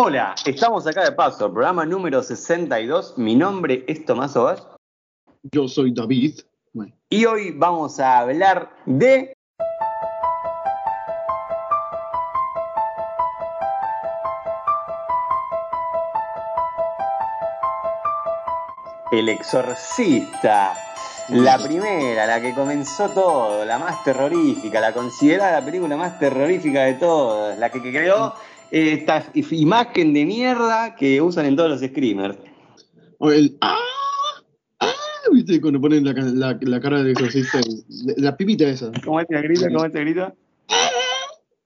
Hola, estamos acá de paso, programa número 62. Mi nombre es Tomás Ovash. Yo soy David. Bueno, Y hoy vamos a hablar de. El Exorcista. La primera, la que comenzó todo, la más terrorífica, la considerada la película más terrorífica de todas, la que, que creó esta imagen de mierda que usan en todos los screamers. o el ¡Ah! ¡Ah! ¿Viste? Cuando ponen la, la- la cara del exorcista, la, la pipita esa. ¿Cómo es el grito? ¿Cómo es el grito?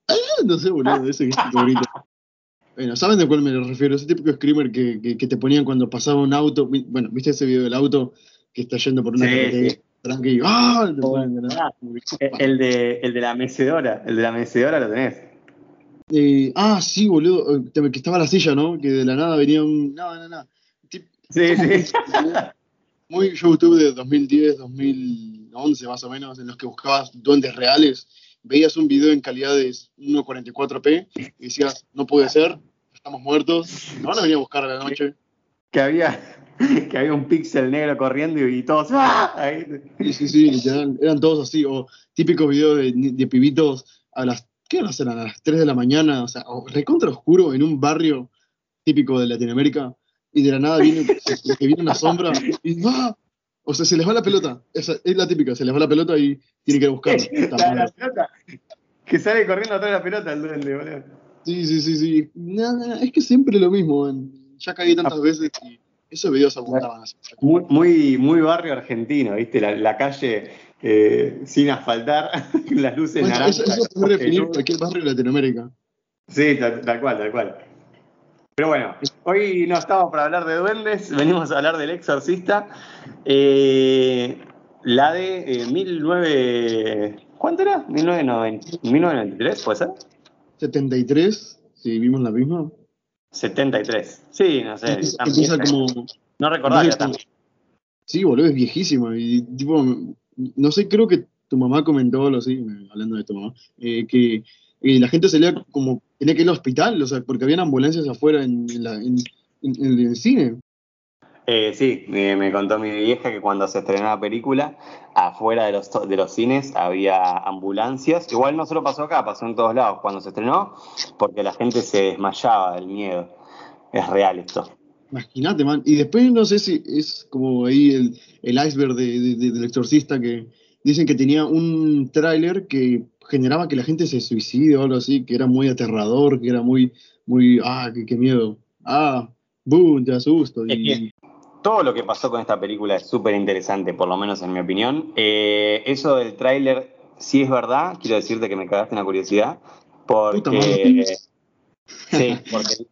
Ah, No sé, boludo, ese que grito. Bueno, ¿saben de cuál me refiero? Ese típico screamer que, que, que te ponían cuando pasaba un auto. Bueno, ¿viste ese video del auto que está yendo por una Sí, carretera sí. ¡Ah! Ah, el de, el de la mecedora, el de la mecedora lo tenés. Eh, ah, sí, boludo, eh, que estaba la silla, ¿no? Que de la nada venía un... No, no, no. Tip- Sí, sí. muy YouTube de 2010, 2011 más o menos, en los que buscabas duendes reales, veías un video en calidad de 1.44p y decías, no puede ser, estamos muertos, no van a venir a buscar a la noche. Que había, que había un píxel negro corriendo y, todos. ¡ah! Ahí. Sí, sí, sí, eran todos así, o típicos videos de, de pibitos a las, ¿qué horas eran? A las 3 de la mañana, o sea, recontra oscuro en un barrio típico de Latinoamérica, y de la nada viene, se- que viene una sombra y ¡ah! O sea, se les va la pelota, esa es la típica, se les va la pelota y tienen que ir a buscarla. La, la pelota. Que sale corriendo atrás de la pelota el duende, boludo. Sí, sí, sí, sí. Nada, es que siempre lo mismo, ya caí tantas veces y esos videos abundaban así. Muy, muy, muy barrio argentino, ¿viste? La, la calle eh, sin asfaltar, las luces Bueno, naranjas. eso, eso puede definir cualquier barrio de Latinoamérica. Sí, tal, tal cual, tal cual. Pero bueno, hoy no estamos para hablar de duendes, venimos a hablar del exorcista. Eh, la de eh, 19... ¿Cuánto era? 1990, 1993, ¿puede ser? 73, si vimos la misma. 73. Sí, no sé. Empieza, como. No tanto. Sí, boludo, es viejísima. Y tipo, no sé, creo que tu mamá comentó algo así, hablando de tu mamá, eh, que eh, la gente salía como. tenía que ir al hospital, o sea, porque habían ambulancias afuera en, el cine. Eh, sí, me contó mi vieja que cuando se estrenó la película, afuera de los, de los cines había ambulancias. Igual no solo pasó acá, pasó en todos lados cuando se estrenó, porque la gente se desmayaba del miedo. Es real esto. Imagínate, man. Y después no sé si es como ahí el, el iceberg de- de- de- del exorcista que dicen que tenía un tráiler que generaba que la gente se suicide o algo así, que era muy aterrador, que era muy, muy, ah, qué, qué miedo. Ah, boom, te asusto. Y, Todo lo que pasó con esta película es súper interesante, por lo menos en mi opinión. Eh, eso del tráiler, sí es verdad, quiero decirte que me cagaste una curiosidad, porque... Sí, porque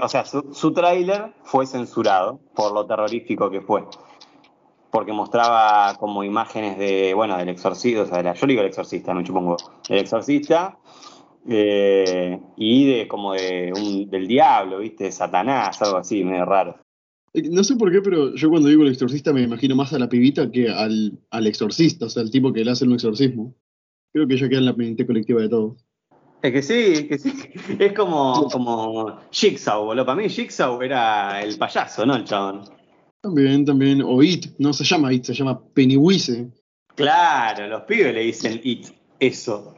o sea, su, su tráiler fue censurado por lo terrorífico que fue. Porque mostraba como imágenes de, bueno, del exorcista, o sea, de la, yo digo el exorcista, me chupongo, el exorcista, eh, y de como de un, del diablo, ¿viste? De Satanás, algo así, medio raro. Eh, No sé por qué, pero yo cuando digo el exorcista me imagino más a la pibita que al, al exorcista, o sea, el tipo que le hace un exorcismo. Creo que ella queda en la mente colectiva de todos. Es que sí, es que sí. Es como, como Jigsaw, boludo. Para mí Jigsaw era el payaso, ¿no? El chabón. También, también, o It, no se llama It, se llama Pennywise. Claro, los pibes le dicen it, eso.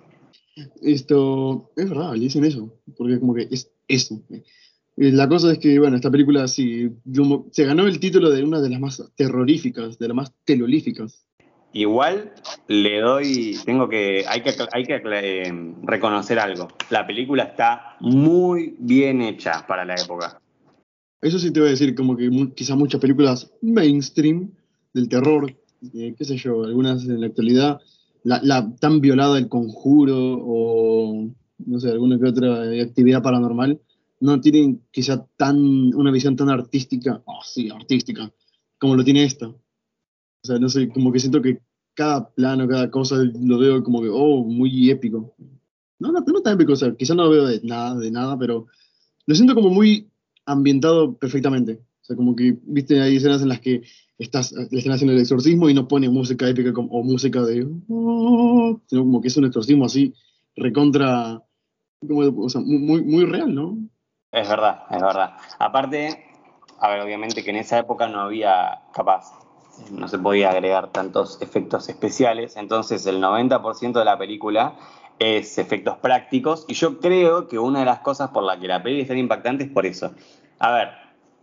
Esto, es verdad, le dicen eso, porque como que es eso. Eh, La cosa es que, bueno, esta película sí, se ganó el título de una de las más terroríficas, de las más telolíficas. Igual le doy, tengo que, hay que, hay que eh, reconocer algo. La película está muy bien hecha para la época. Eso sí te voy a decir, como que mu- quizá muchas películas mainstream del terror, eh, qué sé yo, algunas en la actualidad, la, tan violada el conjuro o, no sé, alguna que otra actividad paranormal, no tienen quizá tan, una visión tan artística, oh, sí, artística, como lo tiene esta. O sea, no sé, como que siento que cada plano, cada cosa lo veo como que, oh, muy épico. No, no, no tan épico, o sea, quizá no lo veo de nada, de nada, pero lo siento como muy ambientado perfectamente. O sea, como que, viste, hay escenas en las que estás, le están haciendo el exorcismo y no pone música épica como, o música de... "Oh", sino como que es un exorcismo así, recontra, como, o sea, muy, muy real, ¿no? Es verdad, es verdad. Aparte, a ver, obviamente que en esa época no había, capaz, no se podía agregar tantos efectos especiales, entonces el 90% de la película es efectos prácticos y yo creo que una de las cosas por la que la peli es tan impactante es por eso. A ver,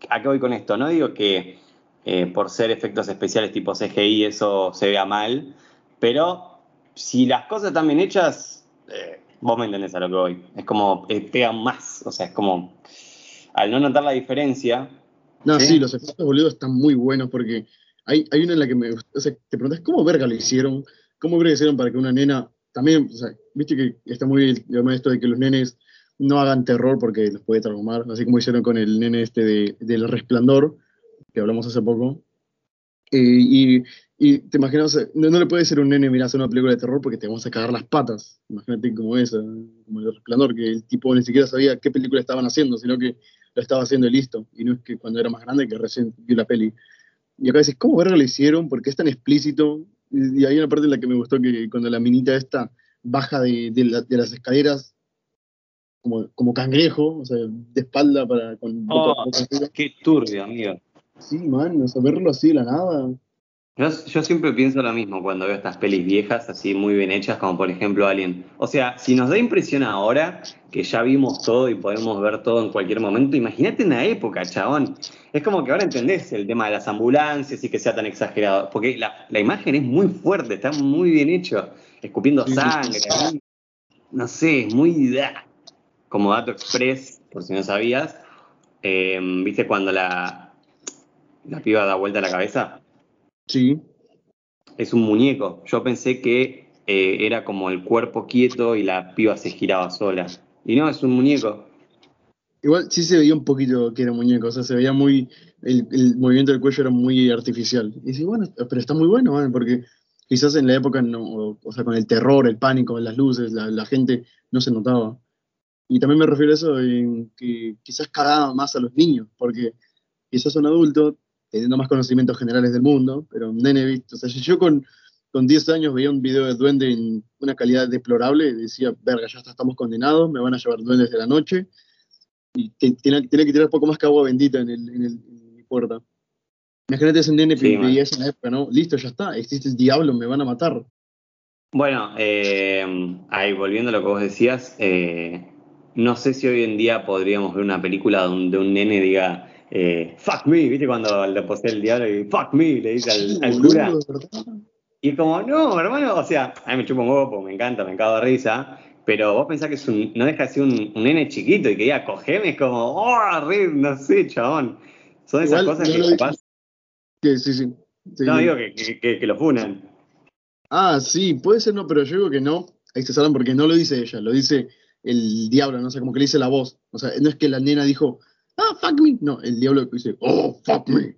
¿a qué voy con esto? No digo que eh, por ser efectos especiales tipo CGI eso se vea mal, pero si las cosas están bien hechas, eh, vos me entendés a lo que voy. Es como, eh, pegan más, o sea, es como, al no notar la diferencia... No, sí, los efectos, boludo, están muy buenos porque hay, hay una en la que me... O sea, te preguntas, ¿cómo verga lo hicieron? ¿Cómo verga hicieron para que una nena... También, o sea, viste que está muy bien esto de que los nenes no hagan terror porque los puede traumar, así como hicieron con el nene este de, del resplandor, que hablamos hace poco. Eh, y, te imaginas, no, le puede ser un nene mirar una película de terror porque te vamos a cagar las patas. Imagínate como esa, como el resplandor, que el tipo ni siquiera sabía qué película estaban haciendo, sino que lo estaba haciendo y listo. Y no es que cuando era más grande que recién vio la peli. Y acá dices, ¿cómo verga lo hicieron? Porque es tan explícito. Y, hay una parte en la que me gustó que cuando la minita esta baja de, de, las escaleras como, como, cangrejo, o sea, de espalda para con oh, qué turbio, amigo. Sí, man, o sea, verlo así de la nada. Yo, siempre pienso lo mismo cuando veo estas pelis viejas, así muy bien hechas, como por ejemplo Alien. O sea, si nos da impresión ahora, que ya vimos todo y podemos ver todo en cualquier momento, imagínate en la época, chabón. Es como que ahora entendés el tema de las ambulancias y que sea tan exagerado, porque la, imagen es muy fuerte, está muy bien hecho, escupiendo sangre, no sé, es muy... Como dato express, por si no sabías, eh, ¿viste cuando la, la piba da vuelta a la cabeza? Sí. Es un muñeco. Yo pensé que eh, era como el cuerpo quieto y la piba se giraba sola. Y no, es un muñeco. Igual sí se veía un poquito que era muñeco, o sea, se veía muy, el, movimiento del cuello era muy artificial. Y sí, bueno, pero está muy bueno, porque quizás en la época, no, o sea, con el terror, el pánico, las luces, la, gente no se notaba. Y también me refiero a eso en que quizás cagaba más a los niños, porque quizás un adulto teniendo más conocimientos generales del mundo, pero nene visto. O sea, si yo con, con 10 años veía un video de duende en una calidad deplorable, y decía, verga, ya estamos condenados, me van a llevar duendes de la noche, y tiene, que tirar un poco más que agua bendita en, el, en, mi puerta. Imagínate ese nene que veía eso en la época, ¿no? Listo, ya está, existe el diablo, me van a matar. Bueno, eh, ahí volviendo a lo que vos decías, eh, no sé si hoy en día podríamos ver una película donde un nene diga, eh, fuck me, ¿viste? Cuando le posee el diablo y fuck me, le dice al, cura. Y como, no, hermano, o sea, a mí me chupa un huevo, me encanta, me cago de risa, pero vos pensás que es un, no deja de ser un, nene chiquito y que diga, cogeme, es como, oh, no sé, chabón. Son esas cosas que pasan. Sí, sí, sí, No, digo que, que, lo funan. Ah, sí, puede ser, no, pero yo digo que no. Ahí se saben porque no lo dice ella, lo dice el diablo, no sé, como que le dice la voz. O sea, no es que la nena dijo, ah, fuck me. No, el diablo dice, oh, fuck me.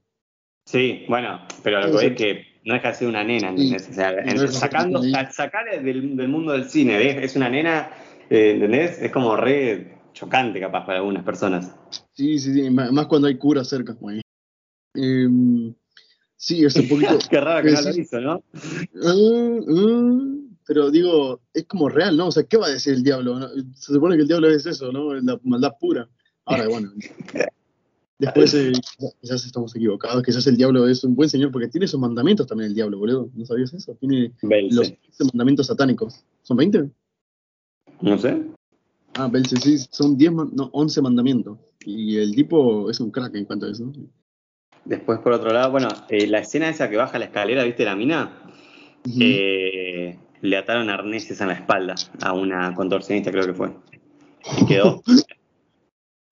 Sí, bueno, pero lo que es que no deja de ser una nena, ¿entendés? O sea, sacando, sacar del, del, mundo del cine, es una nena, eh, ¿entendés? Es como re chocante capaz para algunas personas. Sí, sí, sí, más cuando hay cura cerca, güey. Eh, sí, es un poquito... Qué raro que no lo hizo, ¿no? Uh, uh, pero digo, es como real, ¿no? O sea, ¿qué va a decir el diablo? Se supone que el diablo es eso, ¿no? La maldad pura. Ahora, bueno, después eh, quizás estamos equivocados, quizás el diablo es un buen señor porque tiene sus mandamientos también el diablo, boludo. ¿No sabías eso? Tiene los mandamientos satánicos. ¿Son 20? No sé. Ah, Belce, sí, son 10, no, 11 mandamientos. Y el tipo es un crack en cuanto a eso. Después, por otro lado, bueno, eh, la escena esa que baja la escalera, ¿viste la mina? eh, le ataron arneses en la espalda a una contorsionista, creo que fue. Y quedó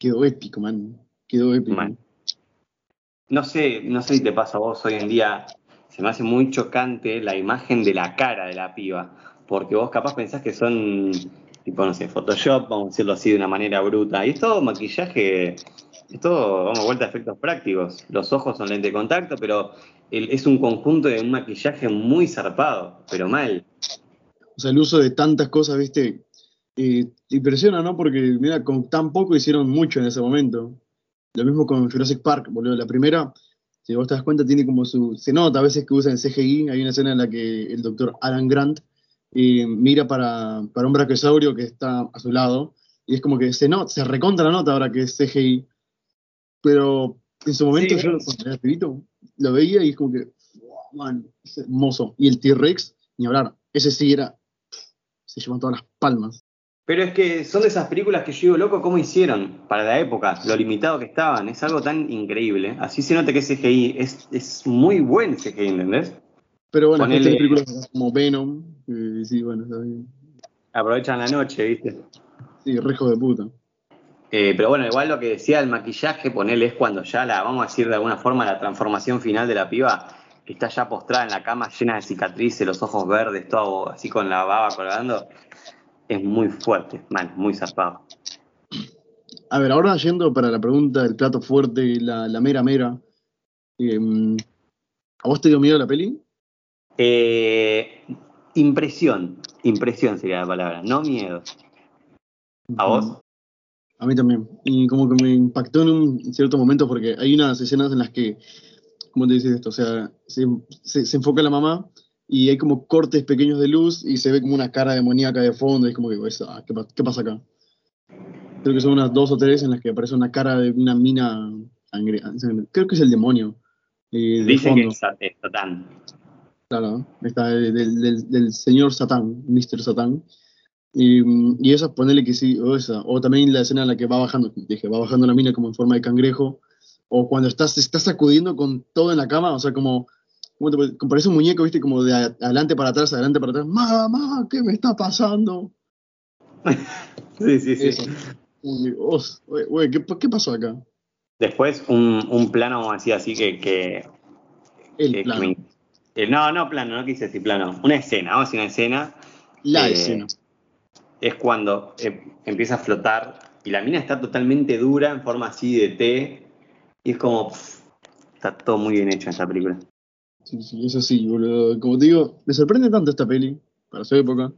Quedó épico, man. Quedó épico. No sé, no sé si te pasa a vos hoy en día, se me hace muy chocante la imagen de la cara de la piba, porque vos capaz pensás que son, tipo, no sé, Photoshop, vamos a decirlo así de una manera bruta, y es todo maquillaje, es todo, vamos, vuelta a efectos prácticos. Los ojos son lente de contacto, pero es un conjunto de un maquillaje muy zarpado, pero mal. O sea, el uso de tantas cosas, viste, y impresiona, ¿no? Porque, mira, con tan poco hicieron mucho en ese momento. Lo mismo con Jurassic Park, boludo. La primera, si vos te das cuenta, tiene como su. Se nota a veces que usan CGI. Hay una escena en la que el doctor Alan Grant eh, mira para, para un brachiosaurio que está a su lado Y es como que se, no, se recontra la nota ahora que es CGI. Pero en su momento Sí, yo cuando era pibito, lo veía y es como que, wow, man, es hermoso. Y el T-Rex, ni hablar, ese sí era, se llevan todas las palmas. Pero es que son de esas películas que yo digo, loco, ¿cómo hicieron para la época? Lo limitado que estaban, es algo tan increíble. Así se nota que CGI es, es muy buen CGI, ¿entendés? Pero bueno, Ponele- estas películas como Venom, eh, sí, bueno, está bien. Aprovechan la noche, ¿viste? Sí, rejo de puta. Eh, pero bueno, igual lo que decía el maquillaje, ponerle es cuando ya la, vamos a decir de alguna forma, la transformación final de la piba, que está ya postrada en la cama llena de cicatrices, los ojos verdes, todo así con la baba colgando, es muy fuerte, man, muy zarpado. A ver, ahora yendo para la pregunta del plato fuerte, la, la mera mera. em, ¿A vos te dio miedo la peli? Eh, impresión, impresión sería la palabra, no miedo. ¿A vos? A mí también. Y como que me impactó en un cierto momento porque hay unas escenas en las que, ¿cómo te dices esto? O sea, se, se- se enfoca la mamá y hay como cortes pequeños de luz y se ve como una cara demoníaca de fondo y es como que, ah, ¿qué, qué pasa acá? Creo que son unas dos o tres en las que aparece una cara de una mina sangre- Creo que es el demonio. eh, de que es Sa- es Satán. Claro, está del, del- del señor Satán, Mr. Satán. Y, y esa, ponele que sí, o esa. O también la escena en la que va bajando, dije, va bajando la mina como en forma de cangrejo. O cuando estás, estás sacudiendo con todo en la cama, o sea, como, como te parece un muñeco, viste, como de adelante para atrás, adelante para atrás. Mamá, ¿qué me está pasando? Sí, sí, sí. Eso. Os, güey, ¿qué, qué pasó acá? Después un, un plano, vamos a decir así, que... que El que- plano, que me- eh, no, no plano, no quise decir plano. Una escena, vamos a decir una escena. la eh, escena. es cuando eh, empieza a flotar y la mina está totalmente dura en forma así de T y es como pff, está todo muy bien hecho en esta película Sí, sí, eso sí, boludo. Como te digo, me sorprende tanto esta peli, para su época.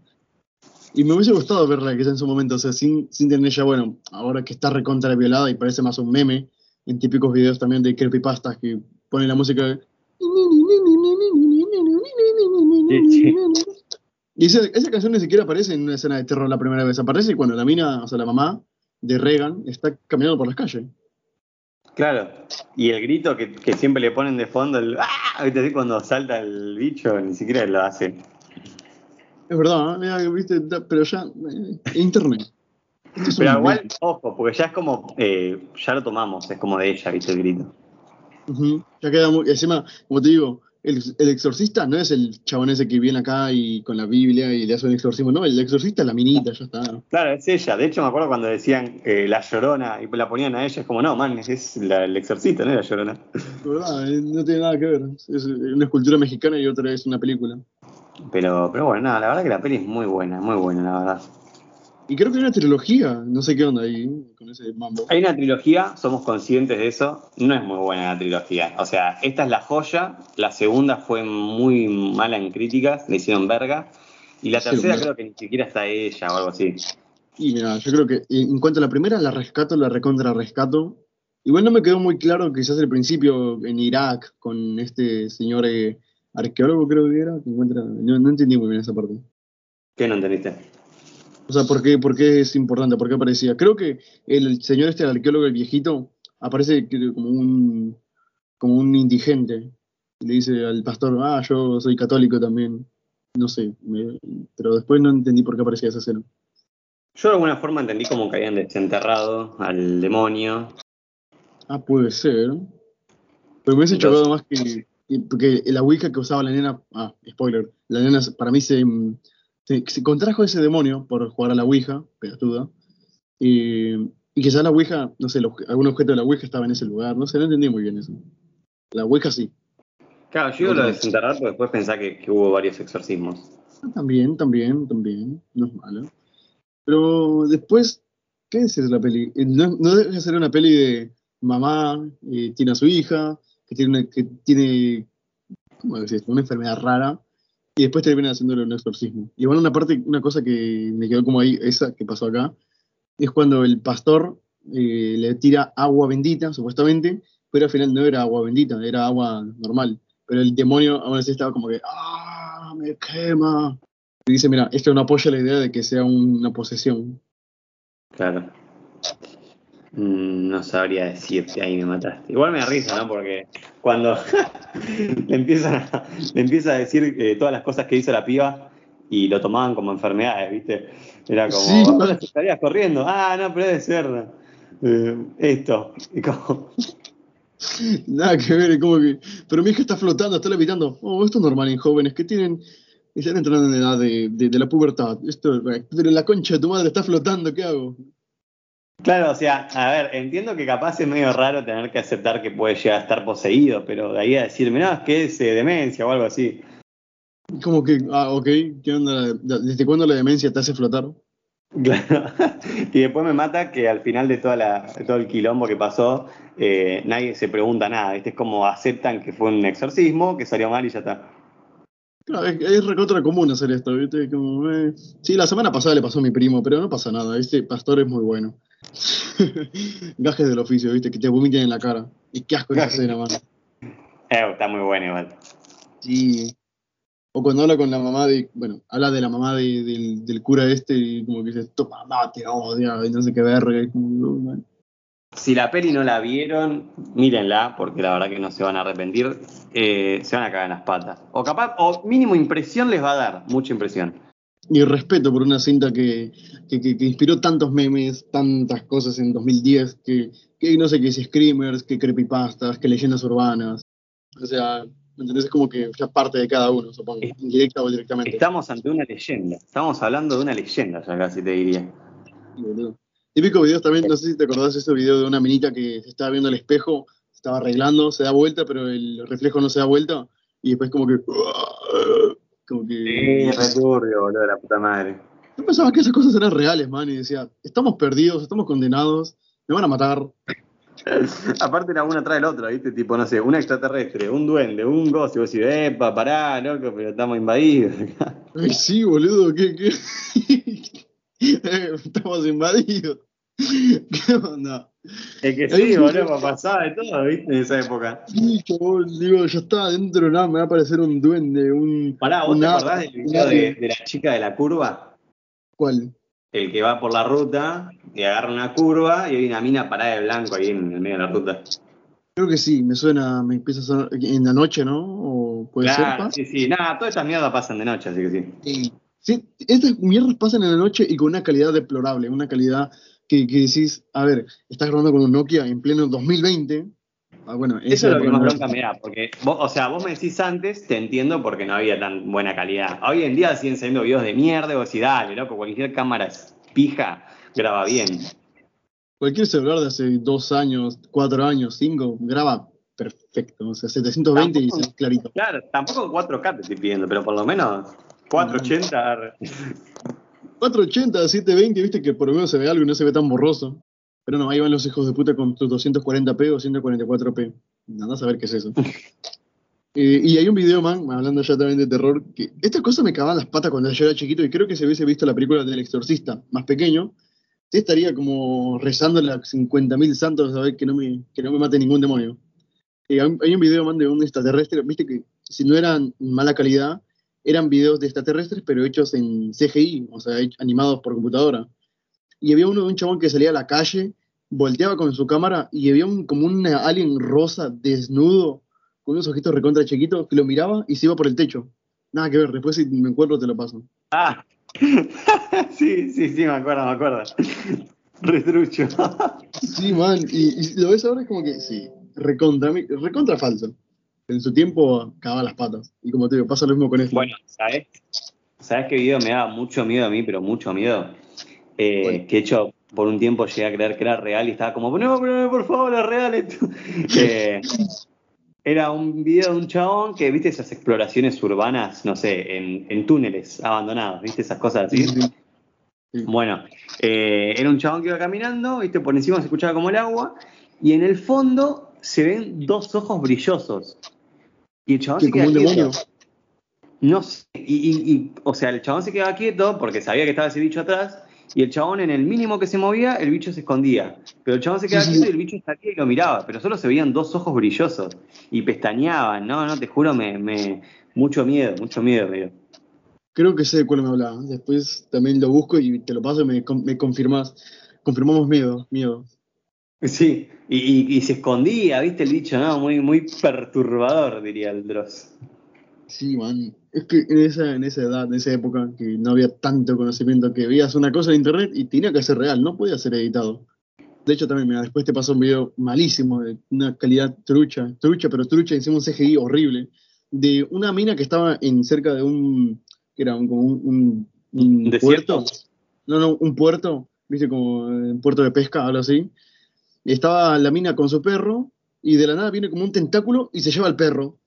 Y me hubiese gustado verla quizá en su momento, o sea, sin, sin tener ya, bueno, ahora que está recontra violada y parece más un meme, en típicos videos también de creepypastas que ponen la música de... Y esa, esa canción ni siquiera aparece en una escena de terror la primera vez, aparece cuando la mina, o sea, la mamá de Reagan está caminando por las calles. Claro y el grito que, que siempre le ponen de fondo el ¡Ah! cuando salta el bicho ni siquiera lo hace Es verdad, ¿eh? Mira, ¿viste? Pero ya, eh, internet. Es pero igual ojo porque ya es como eh, ya lo tomamos es como de ella viste el grito Ya queda muy. Encima, como te digo, el, el exorcista no es el chabón ese que viene acá y con la Biblia y le hace un exorcismo. No, el exorcista es la minita, ya está. Claro, es ella. De hecho, me acuerdo cuando decían eh, la llorona y la ponían a ella, es como, no, man, es la- el exorcista, no es la llorona. Verdad, eh, no tiene nada que ver. Es una escultura mexicana y otra es una película. Pero, pero bueno, nada, la verdad que la peli es muy buena, muy buena, la verdad. Y creo que hay una trilogía, no sé qué onda ahí con ese mambo. Hay una trilogía, somos conscientes de eso, no es muy buena la trilogía. O sea, esta es la joya, la segunda fue muy mala en críticas, le hicieron verga, y la Sí, tercera creo que ni siquiera está ella o algo así. Y mira, yo creo que eh, en cuanto a la primera, la rescato, la recontra rescato. Igual no me quedó muy claro quizás el principio en Irak con este señor eh, arqueólogo creo que era, que encuentra, no, no entendí muy bien esa parte. ¿Qué no entendiste? O sea, ¿por qué, por qué es importante? ¿Por qué aparecía? Creo que el señor este, el arqueólogo, el viejito, aparece como un, como un indigente. Y le dice al pastor, ah, yo soy católico también. No sé, me- pero después no entendí por qué aparecía esa escena. Yo de alguna forma entendí como que habían desenterrado al demonio. Ah, puede ser. Pero me hubiese chocado más que, que- porque la Ouija que usaba la nena, ah, spoiler, la nena para mí se, se, se contrajo ese demonio por jugar a la Ouija, pelotuda, y, y quizás la Ouija, no sé, algún objeto de la Ouija estaba en ese lugar, no sé, no entendí muy bien eso. La Ouija sí. Claro, yo digo lo de desenterrar porque después pensá que, que hubo varios exorcismos. Ah, También, también, también, no es malo. Pero después, ¿qué es la peli? Eh, No, no deja de ser una peli de mamá, eh, tiene a su hija, que tiene, una, que tiene ¿cómo decís? una enfermedad rara, y después termina haciéndole un exorcismo. Y bueno, una parte, una cosa que me quedó como ahí, esa que pasó acá, es cuando el pastor eh, le tira agua bendita, supuestamente, pero al final no era agua bendita, era agua normal. Pero el demonio aún así estaba como que, ¡ah! ¡Me quema! Y dice, mira, esto no apoya la idea de que sea una posesión. Claro. Mm, no sabría decirte, ahí me mataste. Igual me da risa, ¿no? Porque cuando le, empiezan a, le empieza a decir eh, todas las cosas que hizo la piba y lo tomaban como enfermedades, ¿viste? Era como, Sí. "Oh, estarías corriendo. Ah, no, pero debe ser eh, esto. Y como, Nada que ver, como que. Pero mi hija está flotando, está levitando. Oh, esto es normal en jóvenes que tienen. Están entrando en edad de, de, de la pubertad. Esto, pero la concha de tu madre está flotando, ¿qué hago? Claro, o sea, a ver, entiendo que capaz es medio raro tener que aceptar que puede llegar a estar poseído, pero de ahí a decir, mirá, es que es eh, demencia o algo así. Como que, ah, ok, ¿qué onda? ¿Desde cuándo la demencia te hace flotar? Claro. y después me mata que al final de, toda la, de todo el quilombo que pasó, eh, nadie se pregunta nada. ¿viste? Es como aceptan que fue un exorcismo, que salió mal y ya está. Claro, es, es recontra común hacer esto, ¿viste? Como, eh, Sí, la semana pasada le pasó a mi primo, pero no pasa nada, este pastor es muy bueno. Gajes del oficio, ¿viste? Que te vomiten en la cara. Y qué asco esa escena, mano. Eh, está muy bueno igual. Sí. O cuando habla con la mamá de, bueno, habla de la mamá de- del, del cura este y como que dice, tu mamá te odia, y no sé qué verga. y como, "Oh, man". Si la peli no la vieron, mírenla, porque la verdad que no se van a arrepentir. eh, se van a cagar en las patas. O capaz, o mínimo impresión les va a dar, mucha impresión. Y respeto por una cinta que, que, que- que inspiró tantos memes, tantas cosas en 2010, que, no sé qué es screamers, que creepypastas, que leyendas urbanas. O sea, ¿me entendés? Es como que ya parte de cada uno, supongo, Es- indirecta o directamente. Estamos ante una leyenda. Estamos hablando de una leyenda, ya casi te diría. Boludo. Típico videos también, no sé si te acordás de ese video de una minita que se estaba viendo al espejo, se estaba arreglando, se da vuelta, pero el reflejo no se da vuelta, y después como que... Como que... returbio, boludo, la puta madre. Yo pensaba que esas cosas eran reales, man, y decía, estamos perdidos, estamos condenados, me van a matar. Aparte era uno atrás del otro, ¿viste? Tipo, no sé, un extraterrestre, un duende, un ghost, y vos decís, epa, pará, loco, pero estamos invadidos. Ay, sí, boludo, ¿qué, qué? Estamos invadidos. ¿Qué onda? Es que sí, boludo, pasaba de todo, ¿viste? En esa época. Sí, chabón, digo, ya está adentro, nada, me va a aparecer un duende, un... Pará, ¿vos te acordás del video de, de la chica de la curva? ¿Cuál? El que va por la ruta y agarra una curva y hay una mina parada de blanco ahí en el medio de la ruta. Creo que sí, me suena, me empieza a sonar en la noche, ¿no? ¿O puede ser, Claro, pa? sí, sí. Nada, todas estas mierdas pasan de noche, así que sí. Sí. Sí, estas mierdas pasan en la noche y con una calidad deplorable, una calidad que, que decís, a ver, estás grabando con un Nokia en pleno 2020. Ah, bueno, Eso es lo que más bronca me da, porque, vos, o sea, vos me decís antes, te entiendo porque no había tan buena calidad. Hoy en día siguen saliendo videos de mierda, y vos decís, dale, loco, cualquier cámara es pija, graba bien. Cualquier celular de hace dos años, cuatro años, cinco, graba perfecto. O sea, 720 y Tampoco- es clarito. Claro, tampoco 4K te estoy pidiendo, pero por lo menos 480. 480, 720, viste que por lo menos se ve algo y no se ve tan borroso. Pero no, ahí van los hijos de puta con tus 240p o 144p. Nada a saber qué es eso. Eh, y hay un video, man, hablando ya también de terror, que esta cosa me cagaban las patas cuando yo era chiquito y creo que si hubiese visto la película del exorcista más pequeño, sí estaría como rezando a 50.000 santos a ver que no me, que no me mate ningún demonio. Eh, hay un video, man, de un extraterrestre, viste que si no eran mala calidad, eran videos de extraterrestres, pero hechos en CGI, o sea, animados por computadora. Y había uno de un chabón que salía a la calle, volteaba con su cámara y había un, como un alien rosa desnudo, con unos ojitos recontra chiquitos, que lo miraba y se iba por el techo. Nada que ver, después si me encuentro te lo paso. Ah, sí, sí, sí, me acuerdo, me acuerdo. Retrucho. Sí, man, y, y lo ves ahora es como que, sí, recontra, recontra falso. En su tiempo cagaba las patas. Y como te digo, pasa lo mismo con esto. Bueno, ¿sabes? ¿Sabes qué video me daba mucho miedo a mí, pero mucho miedo? Eh, que de hecho, por un tiempo llegué a creer que era real y estaba como, no, pero por favor, es real esto. Eh, era un video de un chabón que, viste, esas exploraciones urbanas, no sé, en, en túneles abandonados, viste, esas cosas así. Sí, sí, sí. Bueno, eh, era un chabón que iba caminando, viste, por encima se escuchaba como el agua, y en el fondo se ven dos ojos brillosos. Y el chabón se como queda un quieto. demonio. No sé, y, y- y, o sea, el chabón se quedaba quieto porque sabía que estaba ese bicho atrás, y el chabón en el mínimo que se movía, el bicho se escondía. Pero el chabón se quedaba Sí, sí. quieto y el bicho salía y lo miraba, pero solo se veían dos ojos brillosos y pestañeaban, no, no, te juro, me, me mucho miedo, mucho miedo. Creo que sé de cuál me hablaba. Después también lo busco y te lo paso y me, me confirmás. confirmamos miedo, miedo. Sí, y, se escondía, ¿viste el bicho? No, muy, muy perturbador, diría el Dross. Sí, man. Es que en esa, en esa edad, en esa época, que no había tanto conocimiento, que veías una cosa en internet y tenía que ser real, no podía ser editado. De hecho, también, mira, después te pasó un video malísimo, de una calidad trucha, trucha, pero trucha, encima un CGI horrible, de una mina que estaba en cerca de un, que era un, como un, un, puerto. No, no, un puerto, viste, como un puerto de pesca, algo así. Estaba la mina con su perro y de la nada viene como un tentáculo y se lleva al perro.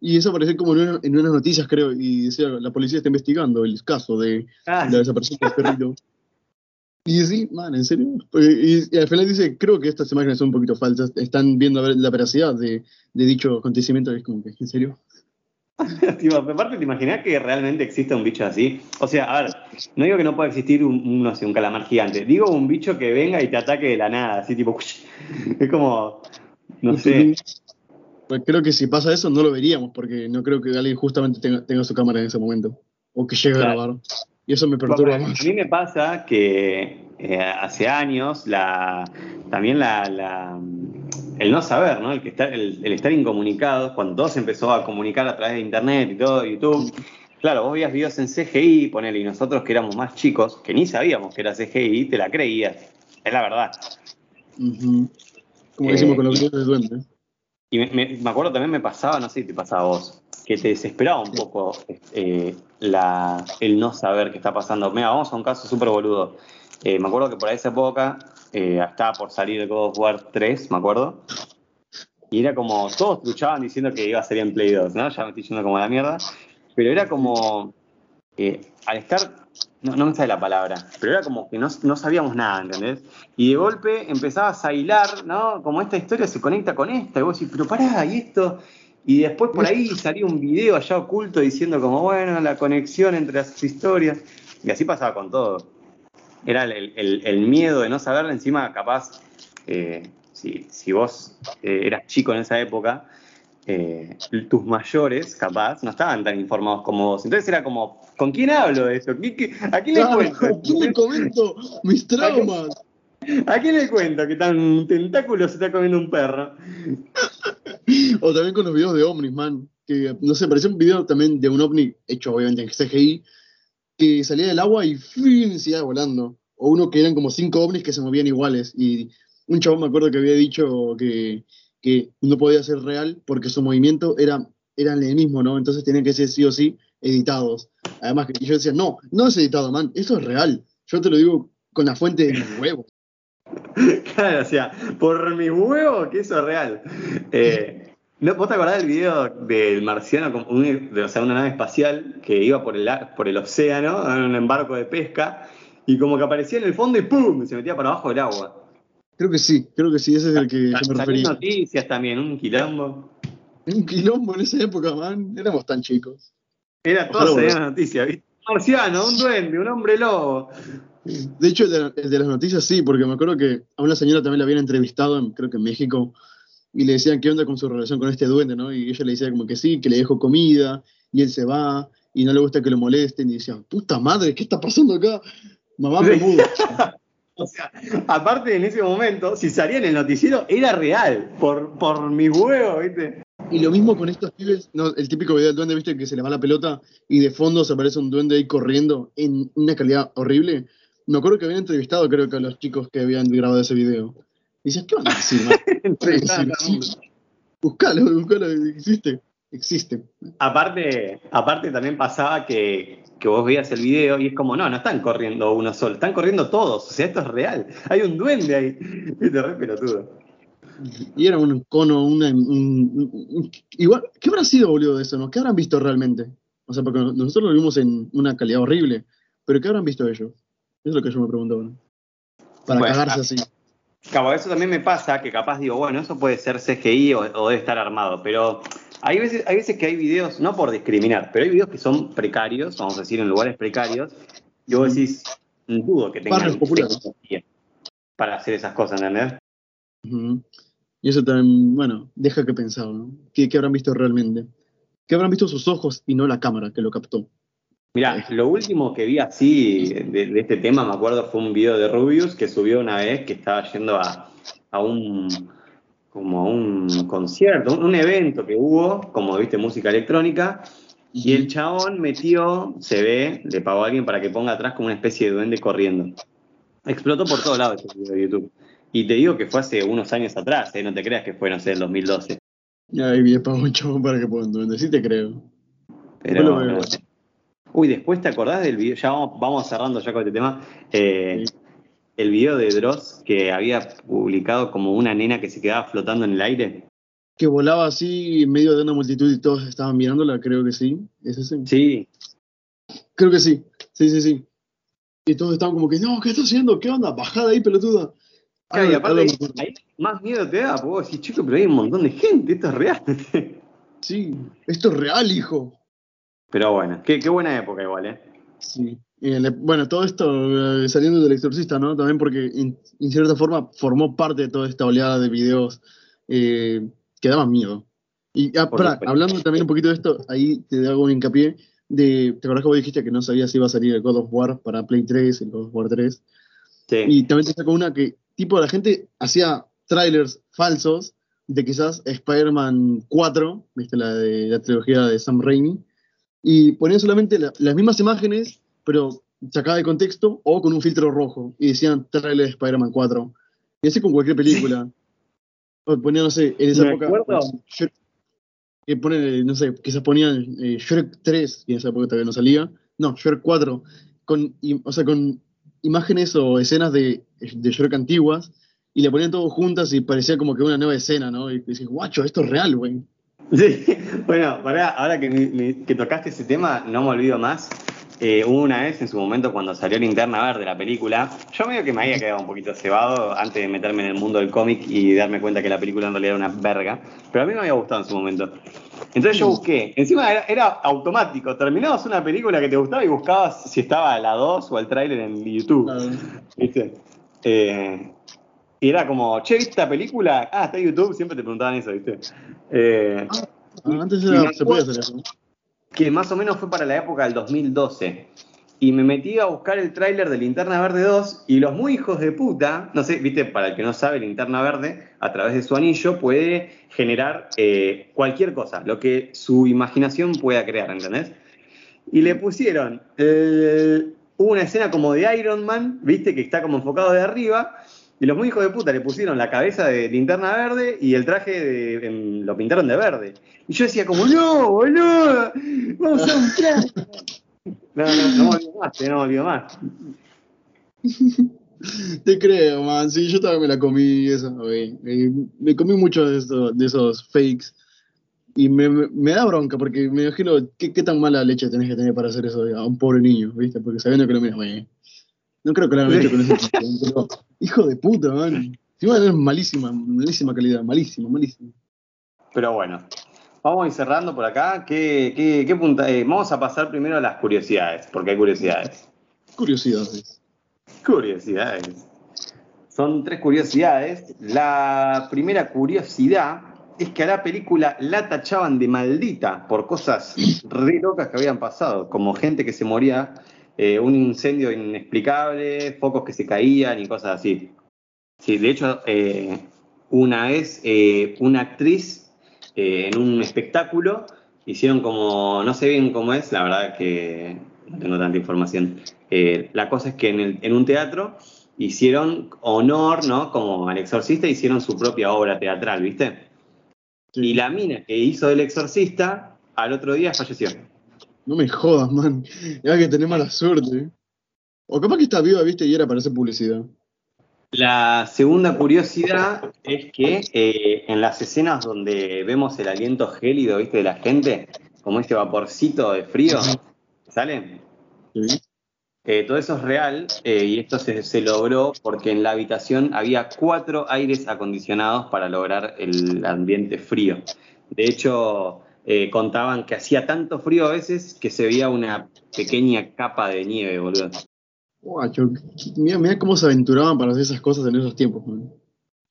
Y eso apareció como en, unas noticias, creo, y decía, la policía está investigando el caso de ah. la desaparición del perrito. Y sí, man, ¿en serio? Y, al final dice, creo que estas imágenes son un poquito falsas, están viendo a ver la veracidad de, dicho acontecimiento, y es como que, ¿en serio? Aparte, ¿te imaginas que realmente existe un bicho así? O sea, a ver, no digo que no pueda existir un, no sé, un calamar gigante, digo un bicho que venga y te ataque de la nada, así tipo, es como, no sé. Pues creo que si pasa eso no lo veríamos, porque no creo que alguien justamente tenga, su cámara en ese momento, o que llegue a grabar. Y eso me perturba más. A mí me pasa que eh, hace años la, también la, el no saber, ¿no? El, que el, estar incomunicado, cuando todo se empezó a comunicar a través de internet y todo, YouTube. Claro, vos veías videos en CGI, ponele, y nosotros que éramos más chicos, que ni sabíamos que era CGI, te la creías. Es la verdad. Como decimos con los videos de duende. Y me, me, acuerdo también me pasaba, no sé si te pasaba a vos, que te desesperaba un poco eh, la, el no saber qué está pasando. Mira, vamos a un caso súper boludo. Eh, me acuerdo que por esa época eh, estaba por salir God of War 3, me acuerdo. Y era como, todos luchaban diciendo que iba a salir en Play 2, ¿no? Ya me estoy yendo como la mierda. Pero era como, al estar, no, me sale la palabra, pero era como que no, no, sabíamos nada, ¿entendés? Y de golpe empezabas a hilar, ¿no? Como esta historia se conecta con esta, y vos decís, pero pará, ¿y esto? Y después por ahí salió un video allá oculto diciendo como, bueno, la conexión entre las historias. Y así pasaba con todo. Era el, miedo de no saberlo, encima capaz, eh, si, vos eh, eras chico en esa época, eh, tus mayores, capaz, no estaban tan informados como vos. Entonces era como, ¿con quién hablo de eso? ¿A quién le cuento? ¿A quién le comento mis traumas? ¿A quién le cuento que tan tentáculo se está comiendo un perro? o también con los videos de ovnis, man. Que, no sé, parecía un video también de un ovni hecho obviamente en CGI, que salía del agua y ¡fin! se iba volando. O uno que eran como cinco ovnis que se movían iguales. Y un chabón me acuerdo que había dicho que, que no podía ser real porque su movimiento era, era el mismo, ¿no? Entonces tenían que ser sí o sí editados. Además que yo decía, no, no es editado, man, eso es real. Yo te lo digo con la fuente de mi huevo. Claro, o sea, por mi huevo que eso es real. Eh, ¿no, ¿Vos te acordás del video del marciano, o sea, una nave espacial que iba por el, por el océano, en un embarco de pesca, y como que aparecía en el fondo y ¡pum! se metía para abajo del agua? Creo que sí, creo que sí, ese es el que yo me refería. noticias también, un quilombo. Un quilombo en esa época, man, éramos tan chicos. Era todo esa noticia, ¿viste? Marciano, un duende, un hombre lobo. De hecho, el de, las noticias sí, porque me acuerdo que a una señora también la habían entrevistado, creo que en México, y le decían qué onda con su relación con este duende, ¿no? Y ella le decía como que sí, que le dejó comida, y él se va, y no le gusta que lo molesten, y decían, puta madre, ¿qué está pasando acá? Mamá me mudo. o sea, aparte en ese momento, si salía en el noticiero, era real, por, por mis huevos, ¿viste? Y lo mismo con estos pibes, no, el típico video del duende, viste, que se le va la pelota y de fondo se aparece un duende ahí corriendo en una calidad horrible. Me acuerdo que habían entrevistado, creo que a los chicos que habían grabado ese video. Y dices, ¿qué van a decir, Buscalo, buscalo, existe, existe. Aparte, aparte también pasaba que, que vos veías el video y es como, no, no están corriendo uno solo, están corriendo todos, o sea, esto es real. Hay un duende ahí. Y te re pelotudo. Y era un cono, una, igual, ¿qué habrá sido, boludo, de eso, no? ¿Qué habrán visto realmente? O sea, porque nosotros lo vimos en una calidad horrible, pero ¿qué habrán visto ellos? Es lo que yo me pregunto Para cagarse así. Cabo, eso también me pasa, que capaz digo, bueno, eso puede ser CGI o, debe estar armado, pero hay veces, hay veces que hay videos, no por discriminar, pero hay videos que son precarios, vamos a decir, en lugares precarios, y vos decís, dudo que tengan para hacer esas cosas, ¿entendés? Y eso también, bueno, deja que pensar, ¿no? ¿Qué, habrán visto realmente? ¿Qué habrán visto sus ojos y no la cámara que lo captó? Mirá, lo último que vi así de, este tema, me acuerdo, fue un video de Rubius que subió una vez que estaba yendo a, un como a un concierto, un, evento que hubo, como viste, música electrónica, y el chabón metió, se ve, le pagó a alguien para que ponga atrás como una especie de duende corriendo. Explotó por todos lados ese video de YouTube. Y te digo que fue hace unos años atrás, ¿eh? no te creas que fue, no sé, el 2012. Ya, y pagó un chabón para que ponga un duende, sí te creo. Pero, Uy, después te acordás del video, ya vamos, cerrando ya con este tema. Eh, el video de Dross que había publicado como una nena que se quedaba flotando en el aire. Que volaba así en medio de una multitud y todos estaban mirándola, creo que sí. ¿Es ese? Sí. Creo que sí, sí, sí, sí. Y todos estaban como que, no, ¿qué está haciendo? ¿Qué onda? Bajada ahí, pelotuda. Claro, y aparte, ahí más miedo te da, porque vos decís, chico, pero hay un montón de gente, esto es real. sí, esto es real, hijo. Pero bueno, qué, buena época igual, ¿eh? Sí. bueno, todo esto eh, saliendo del exorcista, ¿no? También porque en, cierta forma formó parte de toda esta oleada de videos eh, que daban miedo. Y ah, hablando también un poquito de esto, ahí te hago un hincapié de, ¿te acordás que vos dijiste que no sabías si iba a salir el God of War para Play 3, el God of War 3? Sí. Y también te sacó una que, tipo, la gente hacía trailers falsos de quizás Spider-Man 4, ¿viste? La de la trilogía de Sam Raimi, y ponían solamente las mismas imágenes, pero sacadas de contexto o con un filtro rojo. Y decían trailer de Spider-Man 4. Y así con cualquier película. O ponían, no sé, en esa época. que ponen, no sé, quizás ponían eh, Shrek 3, y en esa época todavía no salía. No, Shrek 4. Con, o sea, con imágenes o escenas de, de Shrek antiguas. Y le ponían todo juntas y parecía como que una nueva escena, ¿no? Y decís, guacho, esto es real, güey. Sí, bueno, ahora que, que, tocaste ese tema, no me olvido más. Eh, una vez en su momento cuando salió Linterna Verde, la película, yo medio que me había quedado un poquito cebado antes de meterme en el mundo del cómic y darme cuenta que la película en realidad era una verga, pero a mí me había gustado en su momento. Entonces yo busqué, encima era, automático, terminabas una película que te gustaba y buscabas si estaba la 2 o el tráiler en YouTube. ¿Viste? Eh, y era como, che, ¿viste esta película? Ah, está en YouTube, siempre te preguntaban eso, ¿viste? Eh, ah, antes era, se podía hacer eso. Que más o menos fue para la época del 2012. Y me metí a buscar el tráiler de Linterna Verde 2 y los muy hijos de puta, no sé, viste, para el que no sabe, Linterna Verde, a través de su anillo, puede generar eh, cualquier cosa, lo que su imaginación pueda crear, ¿entendés? Y le pusieron eh, una escena como de Iron Man, viste, que está como enfocado de arriba, y los muy hijos de puta le pusieron la cabeza de linterna verde y el traje de, lo pintaron de verde. Y yo decía como, no, boludo, vamos a un traje. No, no, no me olvido más, eh, no me olvido más. Te creo, man. Sí, yo también me la comí esa, Me comí mucho de, de esos fakes. Y me, me, da bronca porque me imagino qué, qué, tan mala leche tenés que tener para hacer eso a un pobre niño, ¿viste? Porque sabiendo que lo miras, güey. No creo que lo hayan hecho con ese pero, Hijo de puta, man. es malísima, malísima calidad, malísima, malísima. Pero bueno, vamos a ir cerrando por acá. ¿Qué, qué, qué punta? Eh, vamos a pasar primero a las curiosidades, porque hay curiosidades. Curiosidades. Curiosidades. Son tres curiosidades. La primera curiosidad es que a la película la tachaban de maldita por cosas re locas que habían pasado, como gente que se moría eh, un incendio inexplicable, focos que se caían y cosas así. Sí, de hecho, eh, una vez eh, una actriz en un espectáculo hicieron como, no sé bien cómo es, la verdad que no tengo tanta información. la cosa es que en, un teatro hicieron honor, ¿no? Como al exorcista hicieron su propia obra teatral, ¿viste? Y la mina que hizo del exorcista al otro día falleció. No me jodas, man. Ya que tenés mala suerte. O capaz que está viva, viste, y era para hacer publicidad. La segunda curiosidad es que eh, en las escenas donde vemos el aliento gélido, viste, de la gente, como este vaporcito de frío, ¿sale? Sí. Eh, todo eso es real eh, y esto se, se, logró porque en la habitación había cuatro aires acondicionados para lograr el ambiente frío. De hecho, eh, contaban que hacía tanto frío a veces que se veía una pequeña capa de nieve, boludo. Guacho, mira, cómo se aventuraban para hacer esas cosas en esos tiempos,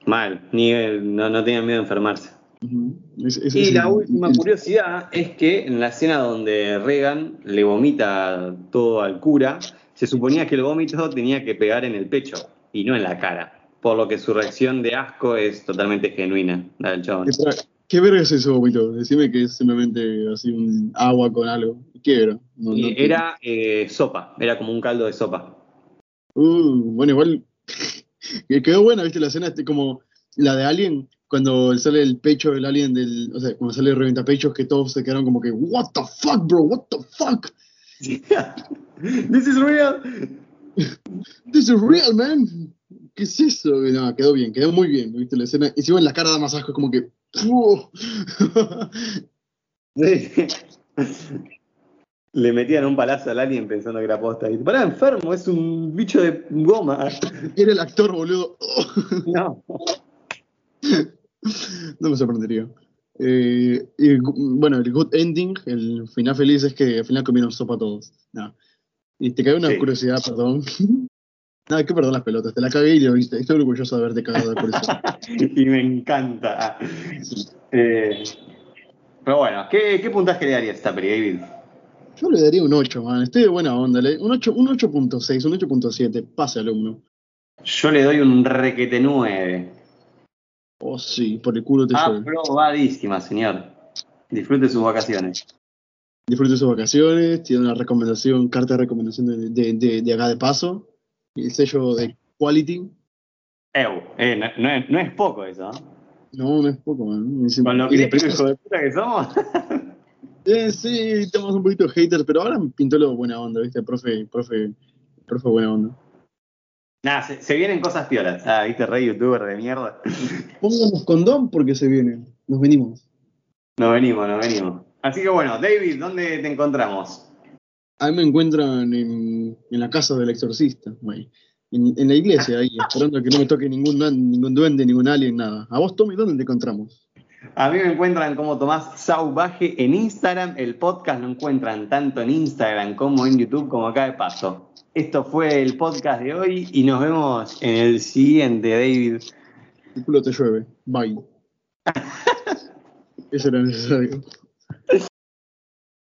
Mal, nieve, no, no tenían miedo de enfermarse. y la última curiosidad es que en la escena donde Regan le vomita todo al cura, se suponía que el vómito tenía que pegar en el pecho y no en la cara. Por lo que su reacción de asco es totalmente genuina, la del chabón. ¿Qué, verga es ese vómito? Decime que es simplemente así un agua con algo. ¿Qué era? era eh, sopa, era como un caldo de sopa. Uh, bueno, igual quedó buena, ¿viste? La escena este, como la de Alien, cuando sale el pecho del alien del. O sea, cuando sale el reventapechos, que todos se quedaron como que, ¿What the fuck, bro? ¿What the fuck? This is real. This is real, man. ¿Qué es eso? No, quedó bien, quedó muy bien, ¿viste? La escena. Encima en la cara da más asco, como que. Le metían un palazo al alien pensando que era posta. Y pará, enfermo, es un bicho de goma. Era el actor, boludo. no. no me sorprendería. Eh, y, bueno, el good ending, el final feliz es que al final comieron sopa todos. Y te cae una curiosidad, perdón. Nada, que perdón las pelotas, te la cagué y lo viste. Estoy orgulloso de haberte cagado por eso. y me encanta. Eh, pero bueno, ¿qué, ¿qué, puntaje le darías a esta peli, David? Yo le daría un 8, man. Estoy de buena onda. Un 8.6, un 8.7. Pase alumno. Yo le doy un requete 9. Oh, sí, por el culo te Aprobadísima, señor. Disfrute sus vacaciones. Disfrute sus vacaciones, tiene una recomendación, carta de recomendación de, de, de, acá de paso, el sello de quality. eh, no, es, poco eso, ¿no? No, no es poco, man. Con lo que de puta que somos. eh, sí, estamos un poquito haters, pero ahora pintó lo buena onda, ¿viste? Profe, profe, profe buena onda. Nada, se, vienen cosas piolas. Ah, viste, rey youtuber de mierda. Pónganos condón porque se vienen. Nos venimos. Nos venimos, nos venimos. Así que bueno, David, ¿dónde te encontramos? A mí me encuentran en, la casa del exorcista, en, la iglesia, ahí, esperando que no me toque ningún, ningún duende, ningún alien, nada. ¿A vos, Tommy, dónde te encontramos? A mí me encuentran como Tomás Sauvaje en Instagram. El podcast lo encuentran tanto en Instagram como en YouTube, como acá de paso. Esto fue el podcast de hoy y nos vemos en el siguiente, David. El culo te llueve. Bye. Eso era necesario.